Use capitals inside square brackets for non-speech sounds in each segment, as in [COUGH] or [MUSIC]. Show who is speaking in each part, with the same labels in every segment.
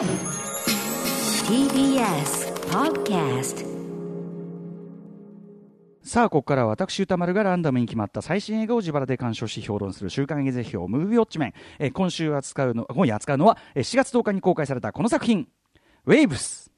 Speaker 1: TBS Podcast さあここからは私歌丸がランダムに決まった最新映画を自腹で鑑賞し評論する週刊映像表ムービーウォッチメン、えー、今週扱うの今夜扱うのは4月10日に公開されたこの作品「ウェイブス」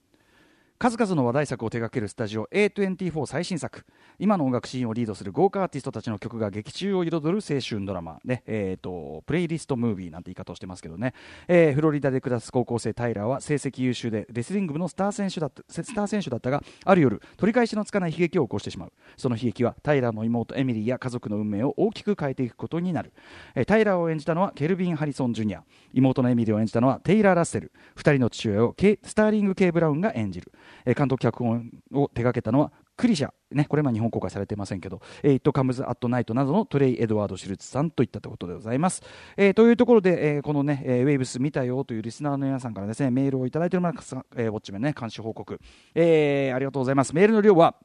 Speaker 1: 数々の話題作を手掛けるスタジオ A24 最新作。今の音楽シーンをリードする豪華アーティストたちの曲が劇中を彩る青春ドラマ、ねえーと、プレイリストムービーなんて言い方をしてますけどね、えー、フロリダで暮らす高校生タイラーは成績優秀でレスリング部のスター選手だったスター選手だったがある夜取り返しのつかない悲劇を起こしてしまう。その悲劇はタイラーの妹エミリーや家族の運命を大きく変えていくことになる、えー、タイラーを演じたのはケルビン・ハリソン・ジュニア。妹のエミリーを演じたのはテイラー・ラッセル。2人の父親をスターリング・ケイ・ブラウンが演じる、えー、監督脚本を手掛けたのはクリシャ、ね、これは日本公開されていませんけど、えー、イットカムズ・アット・ナイトなどのトレイ・エドワード・シュルツさんといったということでございます。えー、というところで、えー、このね、えー、ウェイブス見たよというリスナーの皆さんからですね、メールをいただいております、えー、ウォッチメンね、監視報告、えー、ありがとうございます。メールの量は、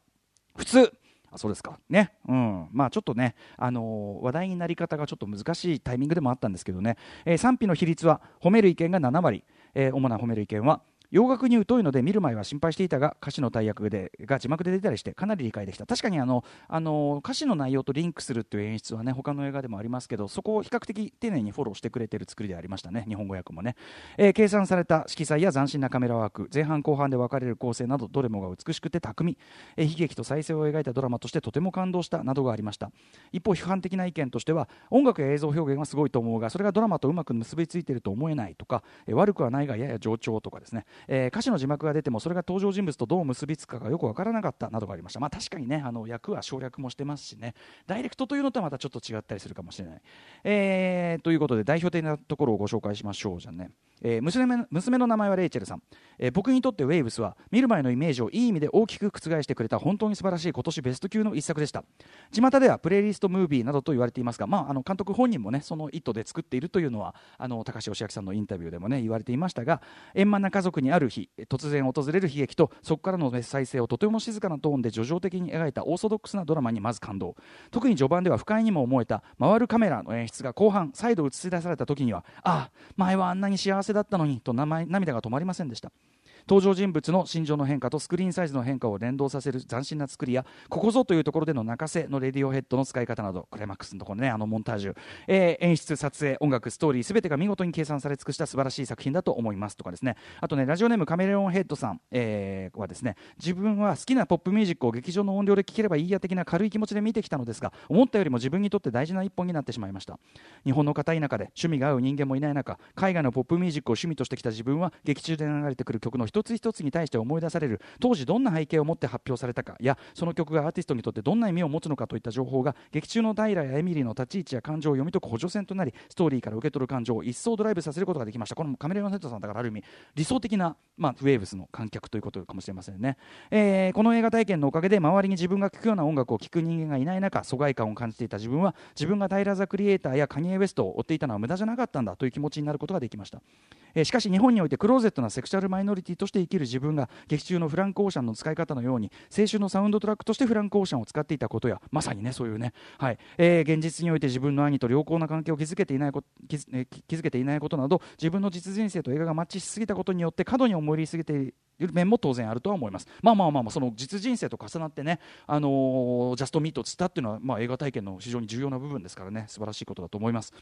Speaker 1: 普通、あそうですか。ね、うん。まあ、ちょっとね、あのー、話題になり方がちょっと難しいタイミングでもあったんですけどね、えー、賛否の比率は褒める意見が7割、えー、主な褒める意見は洋楽に疎いので見る前は心配していたが歌詞の大役でが字幕で出たりしてかなり理解できた。確かにあのあの歌詞の内容とリンクするという演出はね他の映画でもありますけどそこを比較的丁寧にフォローしてくれている作りでありましたね日本語訳もね、えー、計算された色彩や斬新なカメラワーク前半後半で分かれる構成などどれもが美しくて巧み、えー、悲劇と再生を描いたドラマとしてとても感動したなどがありました。一方批判的な意見としては音楽や映像表現はすごいと思うがそれがドラマとうまく結びついていると思えないとか、えー、悪くはないがやや冗長とかですね、えー、歌詞の字幕が出てもそれが登場人物とどう結びつくかがよく分からなかったなどがありました、まあ、確かにねあの役は省略もしてますしね。ダイレクトというのとはまたちょっと違ったりするかもしれない、えー、ということで代表的なところをご紹介しましょうじゃね。えー、娘娘の名前はレイチェルさん、えー、僕にとってウェイブスは見る前のイメージをいい意味で大きく覆してくれた本当に素晴らしい今年ベスト級の一作でした。巷ではプレイリストムービーなどと言われていますが、まあ、あの監督本人もねその意図で作っているというのはあの高橋義明さんのインタビューでもね言われていましたが円満な家族にある日突然訪れる悲劇とそこからの再生をとても静かなトーンで叙情的に描いたオーソドックスなドラマにまず感動。特に序盤では不快にも思えた回るカメラの演出が後半再度映し出された時にはああ前はあんなに幸せだったのにと涙が止まりませんでした。登場人物の心情の変化とスクリーンサイズの変化を連動させる斬新な作りやここぞというところでの泣かせのレディオヘッドの使い方などクライマックスのところねあのモンタージュ、えー、演出撮影音楽ストーリーすべてが見事に計算され尽くした素晴らしい作品だと思いますとかですね。あとねラジオネームカメレオンヘッドさん、えー、はですね自分は好きなポップミュージックを劇場の音量で聴ければいいや的な軽い気持ちで見てきたのですが思ったよりも自分にとって大事な一本になってしまいました。日本の片田舎で趣味が合う人間もいない中海外のポップミュージックを趣味としてきた自分は劇中で流れてくる曲の一つ一つに対して思い出される。当時どんな背景を持って発表されたか。やその曲がアーティストにとってどんな意味を持つのかといった情報が劇中の平やエミリーの立ち位置や感情を読み解く補助線となりストーリーから受け取る感情を一層ドライブさせることができました。このカメレオンヘッドさんだからある意味理想的な、まあ、ウェーブスの観客ということかもしれませんね、えー、この映画体験のおかげで周りに自分が聴くような音楽を聴く人間がいない中疎外感を感じていた自分は自分がタイラ・ザ・クリエイターやカニエ・ウエストを追っていたのは無駄じゃなかったんだという気持ちになることができました、えー、しかし日本においてクローゼットなセクシャルマイノリティとして生きる自分が劇中のフランク・オーシャンの使い方のように青春のサウンドトラックとしてフランク・オーシャンを使っていたことやまさにねそういうね、はい。えー、現実において自分の兄と良好な関係を築けていないこと築,、えー、築けていないことなど自分の実人生と映画がマッチしすぎたことによって過度に思い入りすぎている面も当然あるとは思います。まあまあまあまあその実人生と重なってね、あのー、ジャストミートをつったっていうのは、まあ、映画体験の非常に重要な部分ですからね。素晴らしいことだと思います。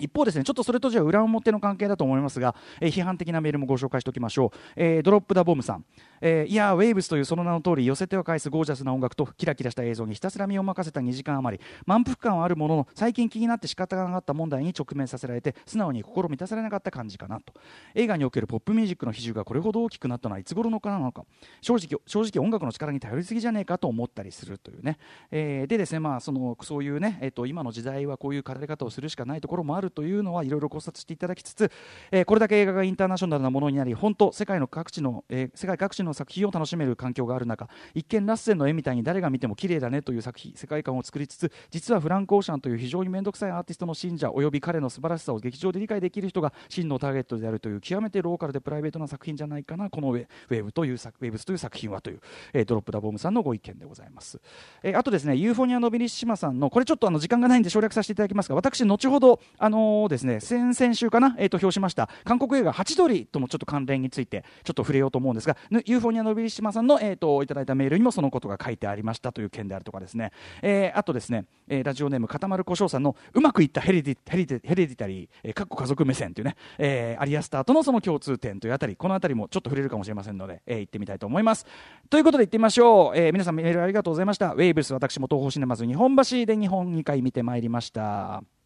Speaker 1: 一方ですねちょっとそれとじゃ裏表の関係だと思いますが、えー、批判的なメールもご紹介しておきましょう、えー、ドロップ・ダ・ボムさん、えー、いやウェーブスというその名の通り寄せては返すゴージャスな音楽とキラキラした映像にひたすら身を任せた2時間余り。満腹感はあるものの最近気になって仕方がなかった問題に直面させられて素直に心満たされなかった感じかなと。映画におけるポップミュージックの比重がこれほど大きくなったのはいつ頃のかなのか。正直正直音楽の力に頼りすぎじゃねえかと思ったりするというね、えー、でですねまあそのそういうね、えーと、今の時代はこういう語り方をするしかないところもあるというのはいろいろ考察していただきつつ、えー、これだけ映画がインターナショナルなものになり本当世界の各地の、えー、世界各地の作品を楽しめる環境がある中一見ラッセンの絵みたいに誰が見ても綺麗だねという作品世界観を作りつつ実はフランク・オーシャンという非常に面倒くさいアーティストの信者および彼の素晴らしさを劇場で理解できる人が真のターゲットであるという極めてローカルでプライベートな作品じゃないかなこのウェウェブという作ウェブスという作品はという、えー、ドロップ・ダ・ボームさんのご意見でございます、えー、あとですねユーフォニア・ノビリシマさんのこれちょっとあの時間がないんで省略させていただきますが私後ほどあののですね先々週かな、えー、と評しました韓国映画「ハチドリ」ともちょっと関連についてちょっと触れようと思うんですがユーフォニア・ノビリシマさんの、えー、といただいたメールにもそのことが書いてありましたという件であるとかですね、えー、あとですね、えー、ラジオネームかたまるこしょうさんのうまくいったヘレディヘレディヘレディタリー、えー、かっこ家族目線というね、えー、アリ・アスターとのその共通点というあたりこのあたりもちょっと触れるかもしれませんので、えー、行ってみたいと思います。ということで行ってみましょう、えー、皆さんメールありがとうございました。ウェイブス私も東宝シネマズ日本橋で日本2回見てまいりました。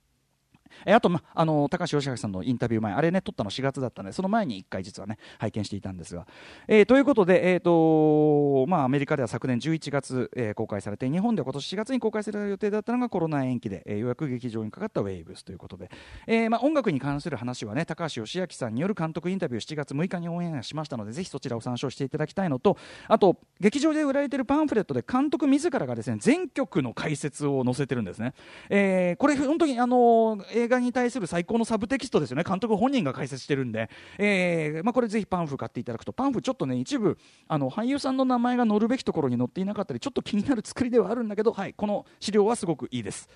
Speaker 1: えあと、ま、あの高橋義明さんのインタビュー前あれね撮ったの4月だったのでその前に1回実はね拝見していたんですが、えー、ということで、えーとまあ、アメリカでは昨年11月、えー、公開されて日本では今年4月に公開される予定だったのがコロナ延期で、えー、ようやく劇場にかかったウェイブスということで、えーまあ、音楽に関する話はね高橋義明さんによる監督インタビュー7月6日にオンエアしましたのでぜひそちらを参照していただきたいのとあと劇場で売られているパンフレットで監督自らがですね全曲の解説を載せてるんですね、えー、これ本当にあの映画に対する最高のサブテキストですよね。監督本人が解説してるんで、えーまあ、これぜひパンフ買っていただくとパンフちょっとね一部あの俳優さんの名前が載るべきところに載っていなかったりちょっと気になる作りではあるんだけど、はい、この資料はすごくいいです、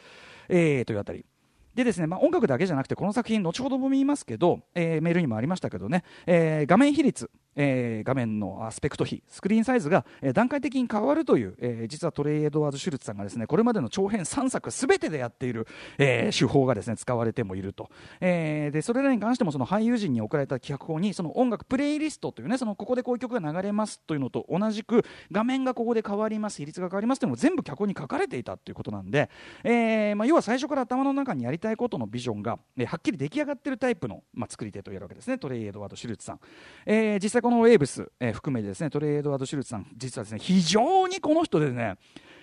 Speaker 1: えー、というあたり。でですね、まあ、音楽だけじゃなくてこの作品後ほども言いますけど、えー、メールにもありましたけどね、えー、画面比率えー、画面のアスペクト比スクリーンサイズが、え、段階的に変わるという、え、実はトレイ・エドワード・シュルツさんがですねこれまでの長編3作すべてでやっている、え、手法がですね使われてもいると、え、でそれらに関してもその俳優陣に送られた企画法にその音楽プレイリストというねそのここでこういう曲が流れますというのと同じく画面がここで変わります比率が変わりますというのも全部脚本に書かれていたということなんで、えまあ、要は最初から頭の中にやりたいことのビジョンが、え、はっきり出来上がってるタイプの、まあ、作り手といえるわけですね。トレイ・エドワード・シュルツさん、えー、実際このウェーブス、えー、含めてですねトレイ・エドワード・シュルツさん実はですね非常にこの人でね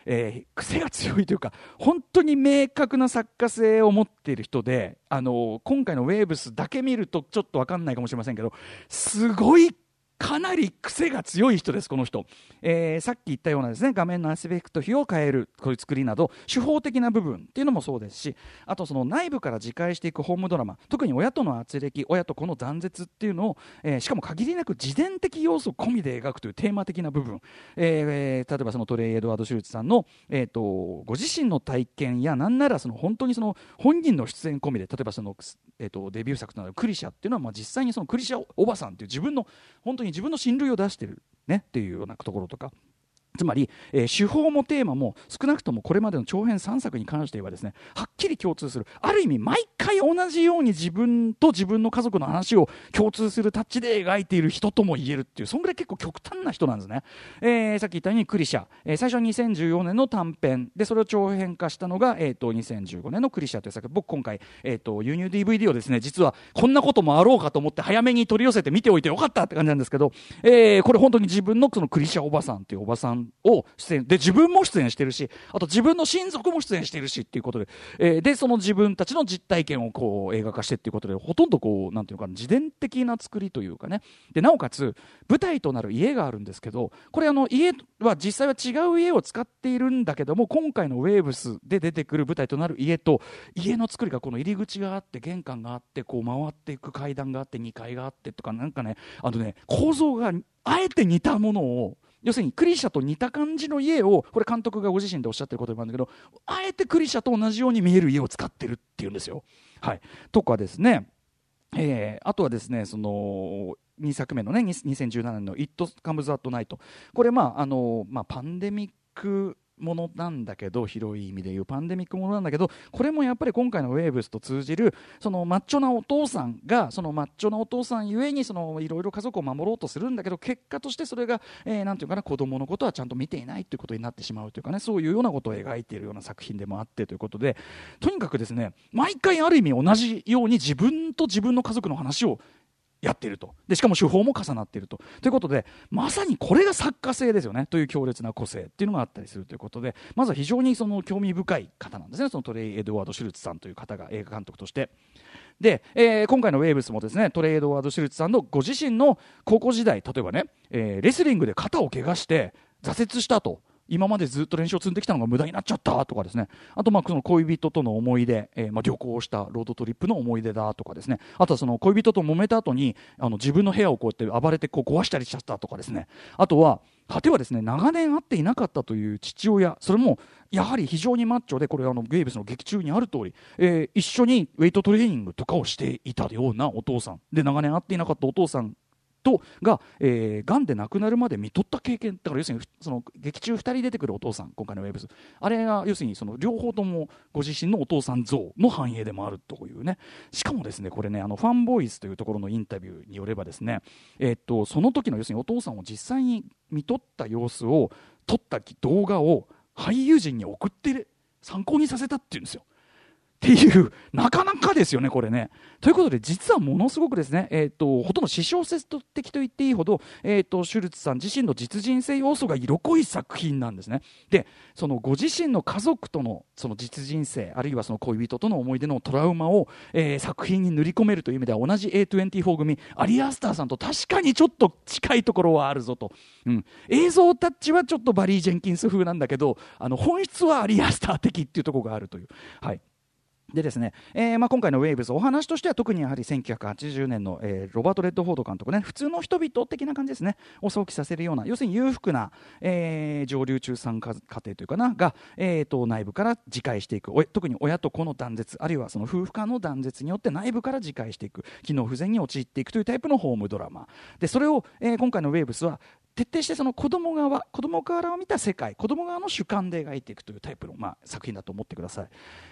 Speaker 1: えー、癖が強いというか本当に明確な作家性を持っている人であの今回のウェーブスだけ見るとちょっと分かんないかもしれませんけどすごいかなり癖が強い人です、この人、えー、さっき言ったようなですね画面のアスペクト比を変えるこういう作りなど手法的な部分っていうのもそうですしあとその内部から自戒していくホームドラマ特に親との圧力親と子の断絶っていうのを、えー、しかも限りなく自伝的要素込みで描くというテーマ的な部分、えー、例えばそのトレイ・エドワード・シュルツさんの、えーと、ご自身の体験やなんならその本当にその本人の出演込みで例えばその、えーと、デビュー作となるクリシャっていうのはまあ実際にそのクリシャおばさんっていう自分の本当に自分の親類を出してるねっていうようなところとか。つまり、えー、手法もテーマも少なくともこれまでの長編3作に関してはですねはっきり共通する。ある意味毎回同じように自分と自分の家族の話を共通するタッチで描いている人とも言えるっていうそんぐらい結構極端な人なんですね、えー、さっき言ったようにクリシャ、えー、最初は2014年の短編。でそれを長編化したのが、えーと、2015年のクリシャという作僕今回、えーと、輸入 DVD をですね実はこんなこともあろうかと思って早めに取り寄せて見ておいてよかったって感じなんですけど、えー、これ本当に自分のそのクリシャおばさんっていうおばさんを出演。で自分も出演してるしあと自分の親族も出演してるしっていうことで、えー、でその自分たちの実体験をこう映画化してっていうことでほとんどこうなんていうか自伝的な作りというかね。でなおかつ舞台となる家があるんですけどこれあの家は実際は違う家を使っているんだけども今回のウェーブスで出てくる舞台となる家と家の作りがこの入り口があって玄関があってこう回っていく階段があって2階があってとかなんかねあのね構造があえて似たものを要するにクリシャと似た感じの家をこれ監督がご自身でおっしゃってることもあるんだけどあえてクリシャと同じように見える家を使ってるっていうんですよ。はい、とかですね、えー、あとはですねその2作目のね2017年の「It Comes at Night」これまああの、まあ、パンデミックものなんだけど広い意味でいうパンデミックものなんだけどこれもやっぱり今回のウェーブスと通じるそのマッチョなお父さんがそのマッチョなお父さんゆえにいろいろ家族を守ろうとするんだけど結果としてそれが、えー、なんていうかな子供のことはちゃんと見ていないということになってしまうというかねそういうようなことを描いているような作品でもあってということでとにかくですね毎回ある意味同じように自分と自分の家族の話をやっていると。でしかも手法も重なっていると。ということでまさにこれが作家性ですよね。という強烈な個性っていうのがあったりするということでまずは非常にその興味深い方なんですね。そのトレイ・エドワード・シュルツさんという方が映画監督として。で、えー、今回のウェーブスもですねトレイ・エドワード・シュルツさんのご自身の高校時代例えばね、えー、レスリングで肩を怪我して挫折したと。今までずっと練習を積んできたのが無駄になっちゃったとかですね。あとまあその恋人との思い出、えー、まあ旅行したロードトリップの思い出だとかですね。あとはその恋人と揉めた後にあの自分の部屋をこうやって暴れてこう壊したりしちゃったとかですね。あとは果てはですね長年会っていなかったという父親それもやはり非常にマッチョでこれあのゲイブスの劇中にある通り、えー、一緒にウェイトトレーニングとかをしていたようなお父さん。で長年会っていなかったお父さんとが、えー、癌で亡くなるまで見とった経験だから要するにその劇中2人出てくるお父さん今回のウェブスあれが要するにその両方ともご自身のお父さん像の反映でもあるというねしかもですねこれねあのファンボーイスというところのインタビューによればですね、えー、っとその時の要するにお父さんを実際に見とった様子を撮った動画を俳優陣に送って参考にさせたっていうんですよ。っていう、なかなかですよね、これね。ということで、実はものすごくですね、えーと、ほとんど私小説的と言っていいほど、えーと、シュルツさん自身の実人性要素が色濃い作品なんですね。で、そのご自身の家族とのその実人生、あるいはその恋人との思い出のトラウマを、えー、作品に塗り込めるという意味では、同じ A24 組、アリアスターさんと確かにちょっと近いところはあるぞと。うん、映像タッチはちょっとバリー・ジェンキンス風なんだけど、あの本質はアリアスター的っていうところがあるという。はいでですね、えーまあ、今回のウェーブズお話としては特にやはり1980年の、えー、ロバート・レッドフォード監督ね普通の人々的な感じですねを想起させるような要するに裕福な、えー、上流中産家庭というかなが、えーと、内部から自戒していく。特に親と子の断絶あるいはその夫婦間の断絶によって内部から自戒していく。機能不全に陥っていくというタイプのホームドラマ。でそれを、え、今回のウェーブスは徹底してその子供側子供からを見た世界子供側の主観で描いていくというタイプの、まあ、作品だと思ってください、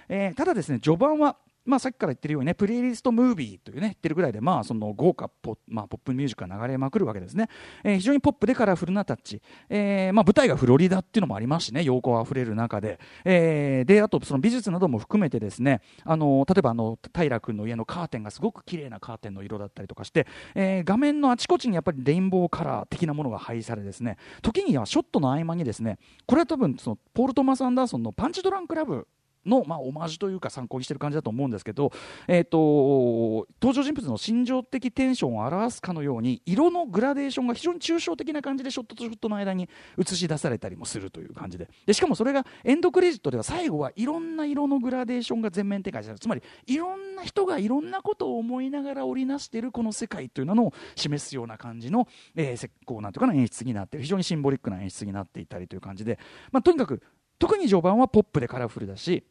Speaker 1: えー、ただですね序盤はまあ、さっきから言ってるようにねプレイリストムービーというね言ってるぐらいで、まあ、その豪華ポ,、まあ、ポップミュージックが流れまくるわけですね、えー、非常にポップでカラフルなタッチ、えーまあ、舞台がフロリダっていうのもありますしね陽光あふれる中で,、えー、であとその美術なども含めてですねあの例えばあの平君の家のカーテンがすごく綺麗なカーテンの色だったりとかして、えー、画面のあちこちにやっぱりレインボーカラー的なものが配されですね。時にはショットの合間にですねこれは多分そのポール・トマス・アンダーソンのパンチドランクラブの、まあ、オマージュというか参考にしてる感じだと思うんですけど、えーと、登場人物の心情的テンションを表すかのように色のグラデーションが非常に抽象的な感じでショットとショットの間に映し出されたりもするという感じで。でしかもそれがエンドクレジットでは最後はいろんな色のグラデーションが全面展開されるつまりいろんな人がいろんなことを思いながら織りなしているこの世界というのを示すような感じの、えー、こうなんていうかな演出になって非常にシンボリックな演出になっていたりという感じで、まあ、とにかく特に序盤はポップでカラフルだし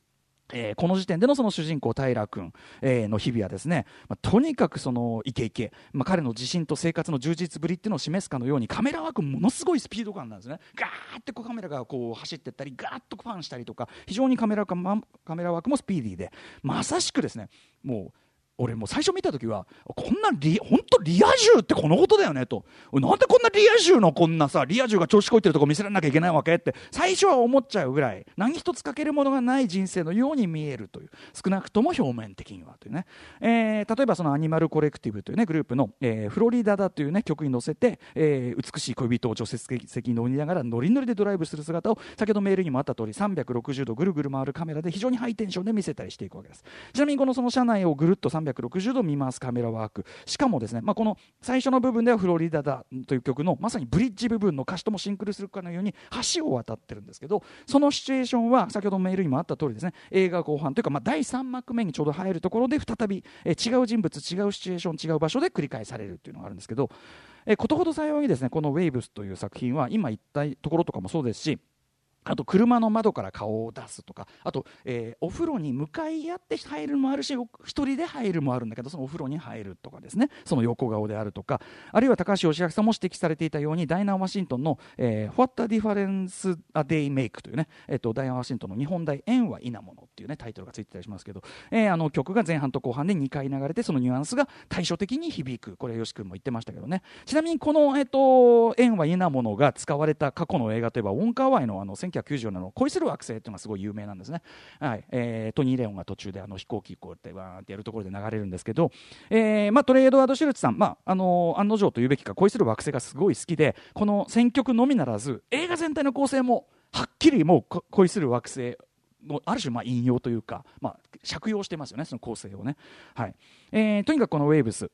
Speaker 1: えー、この時点でのその主人公平君、えー、の日々はですね、まあ、とにかくそのイケイケ、まあ、彼の自信と生活の充実ぶりっていうのを示すかのようにカメラワークものすごいスピード感なんですね。ガーってこうカメラがこう走っていったりガーッとファンしたりとか非常にカメラカメラワークもスピーディーでまさしくですねもう俺も最初見た時はこんなリ本当リア充ってこのことだよねと。なんでこんなリア充のこんなさリア充が調子こいてるとこ見せられなきゃいけないわけって最初は思っちゃうぐらい何一つ欠けるものがない人生のように見えるという少なくとも表面的にはというね、えー、例えばそのアニマルコレクティブというねグループの、えー、フロリダだというね曲に乗せて、えー、美しい恋人を助手席に乗りながらノリノリでドライブする姿を先ほどメールにもあった通り360度ぐるぐる回るカメラで非常にハイテンションで見せたりしていくわけです。ちなみにこのその車内をぐるっと360 360度見回すカメラワーク。しかもですね、まあ、この最初の部分では「フロリダだ」という曲のまさにブリッジ部分の歌詞ともシンクロするかのように橋を渡ってるんですけどそのシチュエーションは先ほどメールにもあった通りですね映画後半というか、まあ、第3幕目にちょうど入るところで再び、え違う人物違うシチュエーション違う場所で繰り返されるというのがあるんですけど、えことほど幸いにですねこの「ウェイブス」という作品は今言ったところとかもそうですしあと車の窓から顔を出すとかあと、えー、お風呂に向かい合って入るもあるし一人で入るもあるんだけどそのお風呂に入るとかですね。その横顔であるとか。あるいは高橋義明さんも指摘されていたようにダイナー・ワシントンの「えー、What a Difference a Day Make」というね、えーと、ダイナー・ワシントンの日本大縁は否ものっていうねタイトルがついてたりしますけど、えー、あの曲が前半と後半で2回流れてそのニュアンスが対照的に響く。これよし君も言ってましたけどね。ちなみにこの、えーと、縁は否ものが使われた過去の映画といえばウォンカーワイのあの1994年の恋する惑星というのがすごい有名なんですね、はい。えー、トニー・レオンが途中であの飛行機こうやってわーってやるところで流れるんですけど、えーまあ、トレードワード・シュルツさん、まああのー、案の定と言うべきか恋する惑星がすごい好きでこの選曲のみならず映画全体の構成もはっきりもう恋する惑星のある種まあ引用というか、まあ、借用してますよねその構成をね、はい。えー、とにかくこのウェーブス。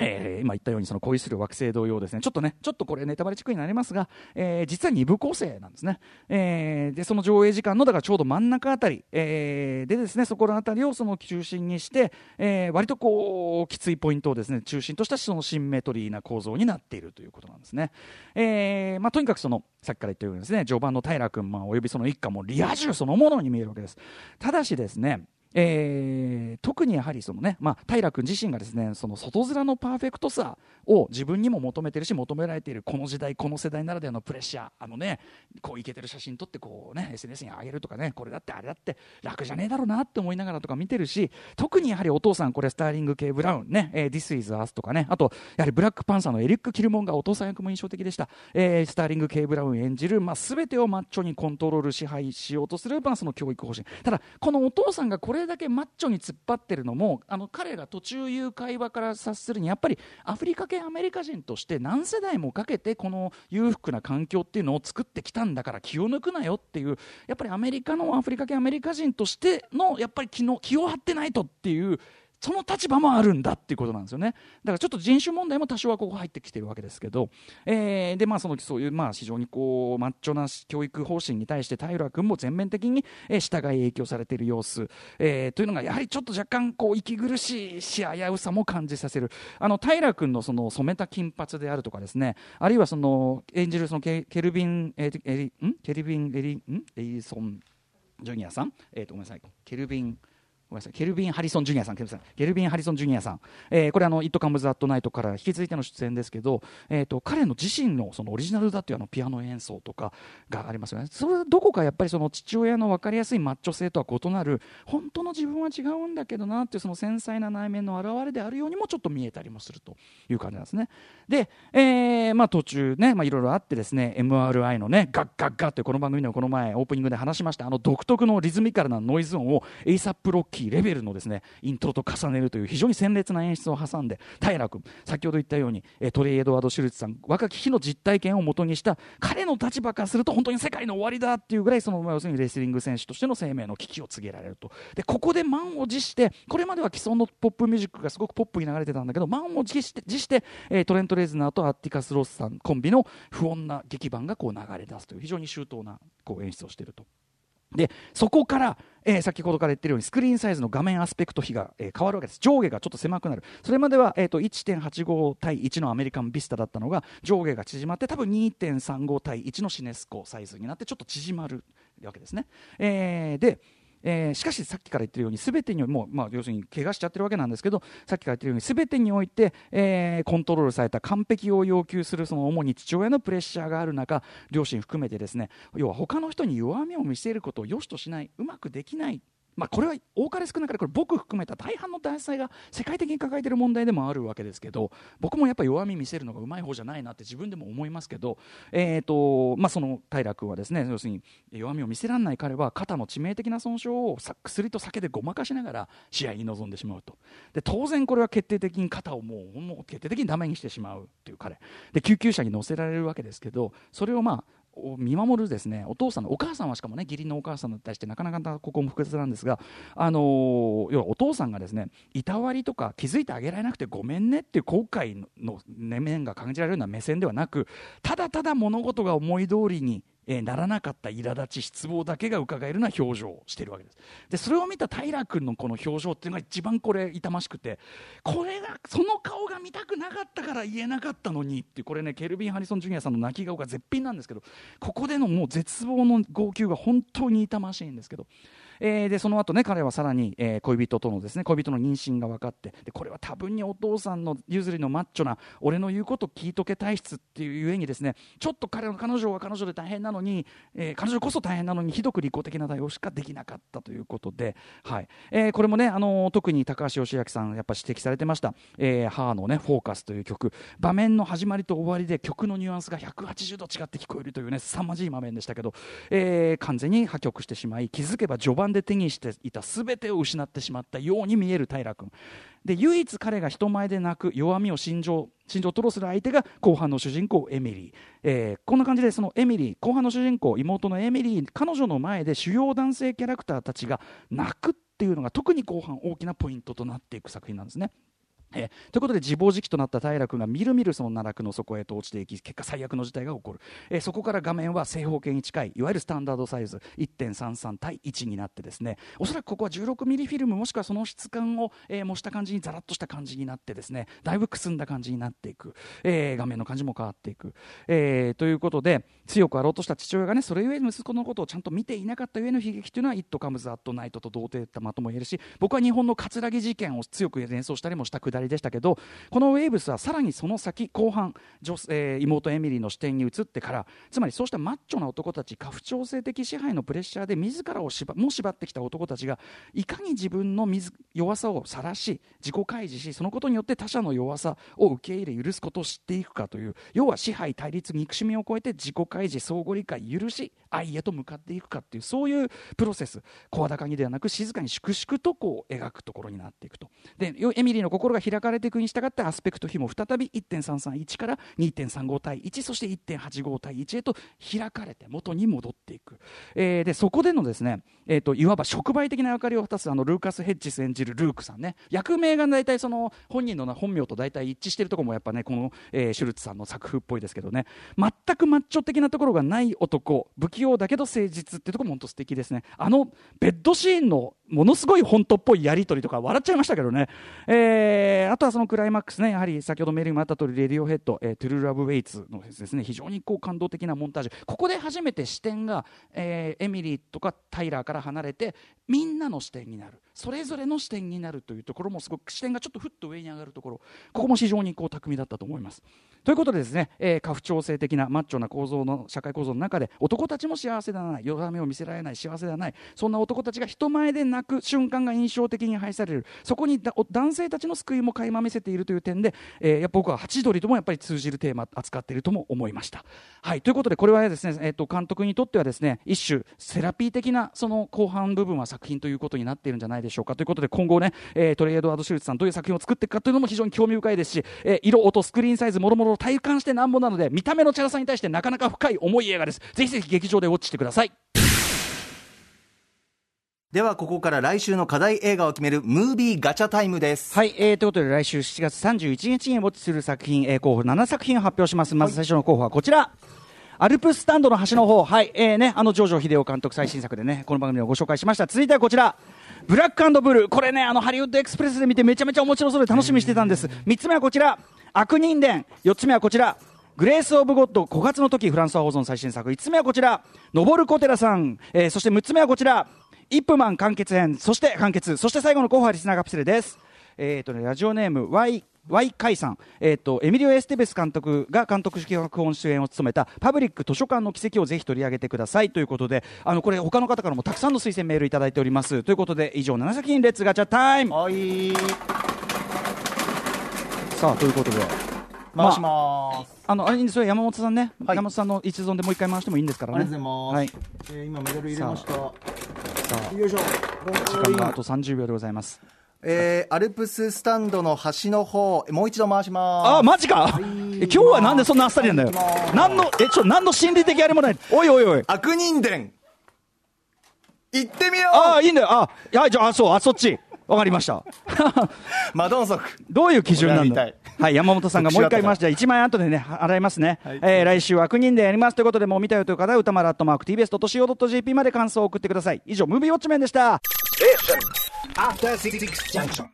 Speaker 1: えー、今言ったようにその恋する惑星同様ですね。ちょっとねちょっとこれネタバレチックになりますが、えー、実は2部構成なんですね、えー、でその上映時間のだからちょうど真ん中あたり、え、でですねそこのあたりをその中心にして、え、割とこうきついポイントをですね中心としたそのシンメトリーな構造になっているということなんですね、えまあ、とにかくそのさっきから言ったようにですね序盤の平君、まあ、およびその一家もリア充そのものに見えるわけです。ただしですねえー、特にやはりその、ねまあ、平君自身がですねその外面のパーフェクトさを自分にも求めてるし求められているこの時代この世代ならではのプレッシャーあのねこういけてる写真撮ってこうね SNS に上げるとかねこれだってあれだって楽じゃねえだろうなって思いながらとか見てるし特にやはりお父さんこれスターリング系ブラウンね、えー、This is Us とかねあとやはりブラックパンサーのエリック・キルモンがお父さん役も印象的でした、えー、スターリング系ブラウン演じる、まあ、全てをマッチョにコントロール支配しようとする、まあ、その教育方針。ただこのお父さんがこれれだけマッチョに突っ張ってるのもあの彼が途中言う会話から察するにやっぱりアフリカ系アメリカ人として何世代もかけてこの裕福な環境っていうのを作ってきたんだから気を抜くなよっていうやっぱりアメリカのアフリカ系アメリカ人としてのやっぱり気の気を張ってないとっていうその立場もあるんだっていうことなんですよね。だからちょっと人種問題も多少はここ入ってきてるわけですけど、えー、でまあそのそういうまあ非常にこうマッチョな教育方針に対して平君も全面的に、え従い影響されている様子、えー、というのがやはりちょっと若干こう息苦しいし危うさも感じさせる。あの平君のその染めた金髪であるとかですね。あるいはその演じるそのケケルビンエリん？ケルビンエリん？エリソンジュニアさん？えっ、ー、とごめんなさい。ケルビンごめんなさい。ケルビン・ハリソン・ジュニアさん、ケルビン・ハリソン・ジュニアさん、えー、これあの、イット・カムズ・アット・ナイトから引き続いての出演ですけど、えーと、彼の自身のそのオリジナルだっていうあのピアノ演奏とかがありますよね、それどこかやっぱりその父親の分かりやすいマッチョ性とは異なる、本当の自分は違うんだけどなっていうその繊細な内面の表れであるようにもちょっと見えたりもするという感じなんですね。で、えーまあ、途中ね、いろいろあってですね、MRI のね、ガッガッガッというこの番組でもこの前オープニングで話しました、あの独特のリズミカルなノイズ音を ASAP ロッキーレベルのですねイントロと重ねるという非常に鮮烈な演出を挟んで平君先ほど言ったようにトレイ・エドワード・シュルツさん若き日の実体験をもとにした彼の立場からすると本当に世界の終わりだっていうぐらいその要するにレスリング選手としての生命の危機を告げられるとでここで満を持してこれまでは既存のポップミュージックがすごくポップに流れてたんだけど満を持して持して、え、トレント・レズナーとアッティカス・ロスさんコンビの不穏な劇版がこう流れ出すという非常に周到なこう演出をしていると。でそこから、えー、先ほどから言ってるようにスクリーンサイズの画面アスペクト比が、えー、変わるわけです。上下がちょっと狭くなる。それまでは、えーと、1.85対1のアメリカンビスタだったのが上下が縮まって多分2.35対1のシネスコサイズになってちょっと縮まるわけですね、えー、でえー、しかしさっきから言ってるように全てにもまあ、要するに怪我しちゃってるわけなんですけどさっきから言ってるように全てにおいて、えー、コントロールされた完璧を要求するその主に父親のプレッシャーがある中両親含めてですね要は他の人に弱みを見せることを良しとしないうまくできないまあ、これは多かれ少なかれこれ僕含めた大半の男性が世界的に抱えている問題でもあるわけですけど僕もやっぱり弱み見せるのがうまい方じゃないなって自分でも思いますけど、えーとまあ、その平君はですね要するに弱みを見せられない彼は肩の致命的な損傷を薬と酒でごまかしながら試合に臨んでしまうと。で当然これは決定的に肩をもうもう決定的にダメにしてしまうという彼。で救急車に乗せられるわけですけどそれをまあを見守るですねお父さんのお母さんはしかもね義理のお母さんに対してなかなかここも複雑なんですが、あのー、要はお父さんがですねいたわりとか気づいてあげられなくてごめんねっていう後悔の面が感じられるような目線ではなくただただ物事が思い通りにえー、ならなかった苛立ち失望だけがうかがえるような表情をしているわけです。でそれを見た平君のこの表情っていうのが一番これ痛ましくてこれがその顔が見たくなかったから言えなかったのにってこれねケルビン・ハリソン・ジュニアさんの泣き顔が絶品なんですけどここでのもう絶望の号泣が本当に痛ましいんですけどえー、でその後ね彼はさらに、えー、恋人とのですね恋人の妊娠が分かってでこれは多分にお父さんの譲りのマッチョな俺の言うこと聞いとけ体質っていうゆえにですねちょっと彼の彼女は彼女で大変なのに、えー、彼女こそ大変なのにひどく利己的な対応しかできなかったということで、はい。えー、これもね、あの、特に高橋義明さんやっぱ指摘されてました「えー、母のねフォーカス」という曲。場面の始まりと終わりで曲のニュアンスが180度違って聞こえるというね凄まじい場面でしたけど、えー、完全に破局してしまい気づけば序盤で手にしていた全てを失ってしまったように見える平君で唯一彼が人前で泣く弱みを心情心情を吐露する相手が後半の主人公エミリー、えー、こんな感じでそのエミリー後半の主人公妹のエミリー彼女の前で主要男性キャラクターたちが泣くっていうのが特に後半大きなポイントとなっていく作品なんですね。えということで自暴自棄となった平君がみるみるその奈落の底へと落ちていき結果最悪の事態が起こる、えそこから画面は正方形に近いいわゆるスタンダードサイズ1.33対1になってですね。おそらくここは16ミリフィルムもしくはその質感を、えー模した感じにザラッとした感じになってですね。だいぶくすんだ感じになっていく、えー画面の感じも変わっていく、えーということで強くあろうとした父親がねそれゆえ息子のことをちゃんと見ていなかったゆえの悲劇というのは「イット・カムズ・アット・ナイト」と同程度とも言えるし僕は日本の葛城事件を強く連想したりもしたくだりでしたけどこのウェーブスはさらにその先後半女、えー妹エミリーの視点に移ってからつまりそうしたマッチョな男たち家父長制的支配のプレッシャーで自らを縛も縛ってきた男たちがいかに自分の弱さを晒し自己開示しそのことによって他者の弱さを受け入れ許すことを知っていくかという要は支配対立憎しみを超えて自己開示相互理解許し愛へと向かっていくかっていうそういうプロセス。声高にではなく静かに粛々とこう描くところになっていくと。でエミリーの心が開開かれていくに従ってアスペクト比も再び1.331から2.35対1そして1.85対1へと開かれて元に戻っていく、えーでそこでのですね、えー、といわば触媒的な役割を果たすあのルーカス・ヘッジス演じるルークさんね。役名が大体その本人の本名と大体一致してるところもやっぱねこの、えーシュルツさんの作風っぽいですけどね。全くマッチョ的なところがない男不器用だけど誠実ってところも本当素敵ですね。あのベッドシーンのものすごい本当っぽいやり取りとか笑っちゃいましたけどね、えーあとはそのクライマックスねやはり先ほどメールにもあった通りレディオヘッド、えートゥルーラブウェイツのですね。非常にこう感動的なモンタージュ。ここで初めて視点が、えーエミリーとかタイラーから離れてみんなの視点になる。それぞれの視点になるというところもすごく視点がちょっとふっと上に上がるところ。ここも非常にこう巧みだったと思います。ということでですね、えー、家父長制的なマッチョな構造の社会構造の中で男たちも幸せではない。弱みを見せられない。幸せではない。そんな男たちが人前で泣く瞬間が印象的に配される。そこに男性たちの救いも垣間見せているという点で、えーやっぱ僕はハチドリともやっぱり通じるテーマ扱っているとも思いました。はい、ということでこれはですね、えー、と監督にとってはですね一種セラピー的なその後半部分は作品ということになっているんじゃないでしょうか。ということで今後ね、えートレイエドワード・シュルツさんどういう作品を作っていくかというのも非常に興味深いですし、えー色音スクリーンサイズもろもろ体感してなんぼなので見た目のチャラさに対してなかなか深い重い映画です。ぜひぜひ劇場でウォッチしてください。
Speaker 2: ではここから来週の課題映画を決めるムービーガチャタイムです
Speaker 1: はい、えー、ということで来週7月31日にウォッチする作品、えー候補7作品を発表しますまず最初の候補はこちら、アルプススタンドの端の方、はい、えーね、あの、ジョージョ秀夫監督最新作でね、この番組でもご紹介しました。続いてはこちら。ブラックブルー。これね、あの、ハリウッドエクスプレスで見てめちゃめちゃ面白そうで楽しみにしてたんです。三つ目はこちら。悪人伝。四つ目はこちら。グレース・オブ・ゴッド、5月の時、フランスは保存最新作。5つ目はこちら、ノボル・コテラさん。えーそして6つ目はこちら、イップマン完結編、そして完結、そして最後の候補はリスナーカプセルです。えーとね、ラジオネーム Y Y 海さん、えー、とエミリオ・エステベス監督が監督脚本主演を務めたパブリック図書館の奇跡をぜひ取り上げてください。ということであのこれ他の方からもたくさんの推薦メールいただいております。ということで以上7作品 Let's ガチャタイム。
Speaker 2: はい。
Speaker 1: さあということで。
Speaker 2: 回します、
Speaker 1: あのあれいいんですよ山本さんね、
Speaker 2: はい。
Speaker 1: 山本さんの一存でもう一回回してもいいんですからね。
Speaker 2: ありがとうございます、
Speaker 1: はい、
Speaker 2: えー今メダル入れました
Speaker 1: さあ
Speaker 2: よいしょ。
Speaker 1: 時間があと30秒でございます。
Speaker 2: えーアルプススタンドの端の方もう一度回します。
Speaker 1: あマジか、
Speaker 2: い。
Speaker 1: え今日はなんでそんなあっさりなんだよ？何のえちょ何の心理的あれもない。おいおいおい。
Speaker 2: 悪人伝。行ってみよ
Speaker 1: ああいいんだよ。あいやじゃああそうあそっちわかりました [LAUGHS]
Speaker 2: うマドンソク
Speaker 1: どういう基準なんだ？
Speaker 2: は
Speaker 1: い、山本さんがもう一回言いました。1万円後でね、払いますね。
Speaker 2: はい
Speaker 1: えー来週は悪人でやりますということで、もう見たよという方は、歌丸アットマーク TBS.CO.JP まで感想を送ってください。以上、ムービーウォッチメンでした。
Speaker 3: Junction.